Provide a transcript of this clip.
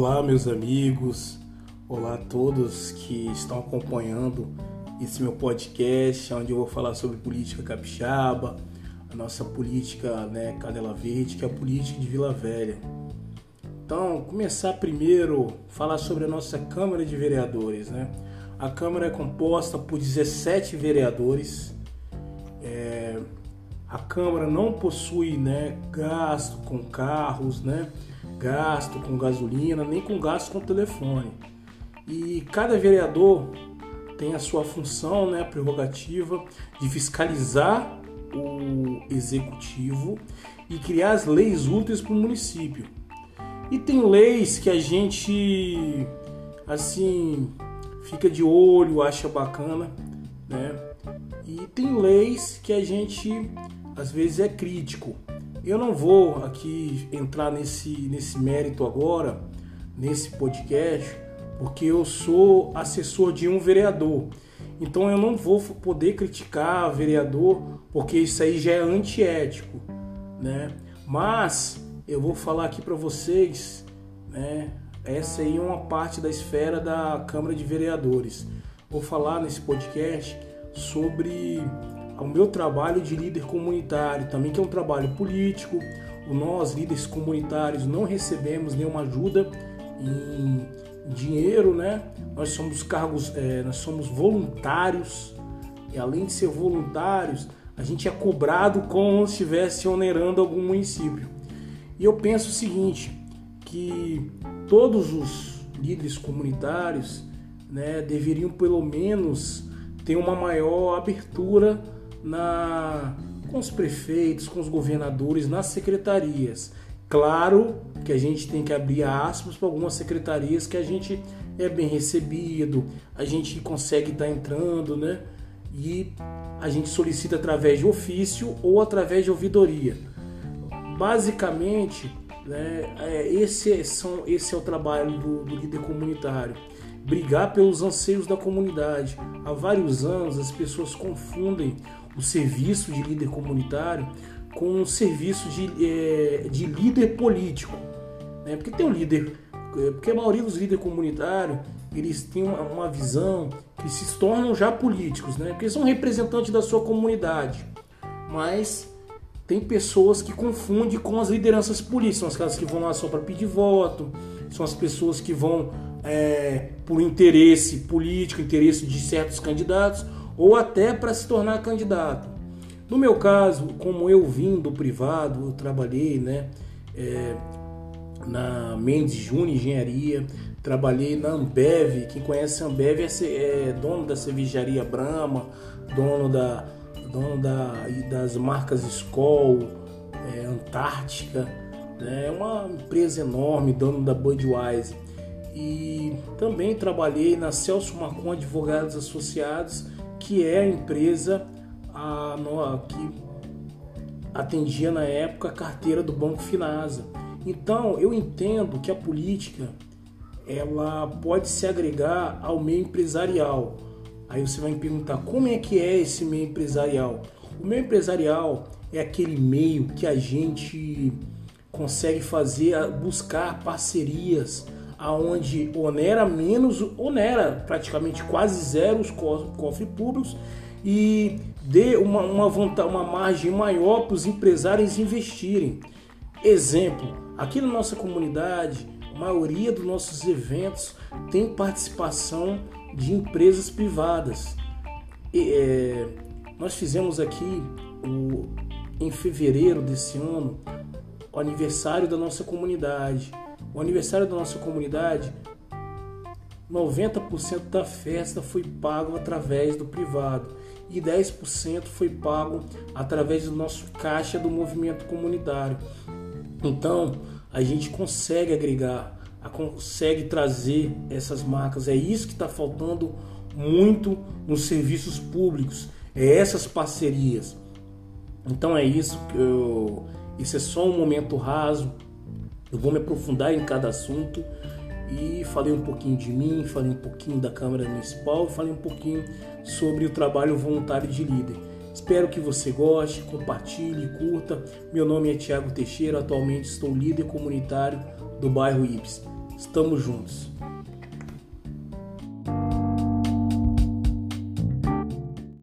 Olá, meus amigos, olá a todos que estão acompanhando esse meu podcast, onde eu vou falar sobre política capixaba, a nossa política né, Cadela Verde, que é a política de Vila Velha. Então, começar primeiro falar sobre a nossa Câmara de Vereadores. Né? A Câmara é composta por 17 vereadores. É, a Câmara não possui né, gasto com carros, né? Gasto com gasolina, nem com gasto com telefone. E cada vereador tem a sua função, né, a prerrogativa de fiscalizar o executivo e criar as leis úteis para o município. E tem leis que a gente assim fica de olho, acha bacana, né? E tem leis que a gente às vezes é crítico. Eu não vou aqui entrar nesse, nesse mérito agora, nesse podcast, porque eu sou assessor de um vereador. Então eu não vou poder criticar vereador, porque isso aí já é antiético, né? Mas eu vou falar aqui para vocês, né? Essa aí é uma parte da esfera da Câmara de Vereadores. Vou falar nesse podcast sobre ao meu trabalho de líder comunitário, também que é um trabalho político. Nós, líderes comunitários, não recebemos nenhuma ajuda em dinheiro, né? Nós somos cargos, é, nós somos voluntários e além de ser voluntários, a gente é cobrado como se estivesse onerando algum município. E eu penso o seguinte, que todos os líderes comunitários, né, deveriam pelo menos ter uma maior abertura na, com os prefeitos, com os governadores, nas secretarias. Claro que a gente tem que abrir aspas para algumas secretarias que a gente é bem recebido, a gente consegue estar tá entrando, né? E a gente solicita através de ofício ou através de ouvidoria. Basicamente, né, é, esse, é, são, esse é o trabalho do, do líder comunitário brigar pelos anseios da comunidade. Há vários anos as pessoas confundem o serviço de líder comunitário com um serviço de, é, de líder político. Né? Porque tem um líder, é, porque a maioria dos líderes comunitários eles têm uma, uma visão que se tornam já políticos, né? porque são representantes da sua comunidade. Mas tem pessoas que confundem com as lideranças políticas, são as caras que vão lá só para pedir voto, são as pessoas que vão é, por interesse político, interesse de certos candidatos, ou até para se tornar candidato. No meu caso, como eu vim do privado, eu trabalhei né, é, na Mendes Júnior Engenharia, trabalhei na Ambev, quem conhece a Ambev é, é dono da cervejaria Brahma, dono, da, dono da, das marcas Skoll, é, Antártica, né, é uma empresa enorme, dono da Budweiser. E também trabalhei na Celso Marcon Advogados Associados, que é a empresa a, no, que atendia na época a carteira do Banco Finasa. Então eu entendo que a política ela pode se agregar ao meio empresarial. Aí você vai me perguntar como é que é esse meio empresarial? O meio empresarial é aquele meio que a gente consegue fazer, buscar parcerias aonde onera menos, onera praticamente quase zero os cofres públicos e dê uma, uma, vontade, uma margem maior para os empresários investirem. Exemplo, aqui na nossa comunidade, a maioria dos nossos eventos tem participação de empresas privadas. É, nós fizemos aqui o, em fevereiro desse ano o aniversário da nossa comunidade. O aniversário da nossa comunidade, 90% da festa foi pago através do privado e 10% foi pago através do nosso caixa do movimento comunitário. Então, a gente consegue agregar, consegue trazer essas marcas. É isso que está faltando muito nos serviços públicos, é essas parcerias. Então é isso que eu, isso é só um momento raso eu vou me aprofundar em cada assunto e falei um pouquinho de mim, falei um pouquinho da Câmara Municipal, falei um pouquinho sobre o trabalho voluntário de líder. Espero que você goste, compartilhe, curta. Meu nome é Tiago Teixeira, atualmente estou líder comunitário do bairro Ibis. Estamos juntos.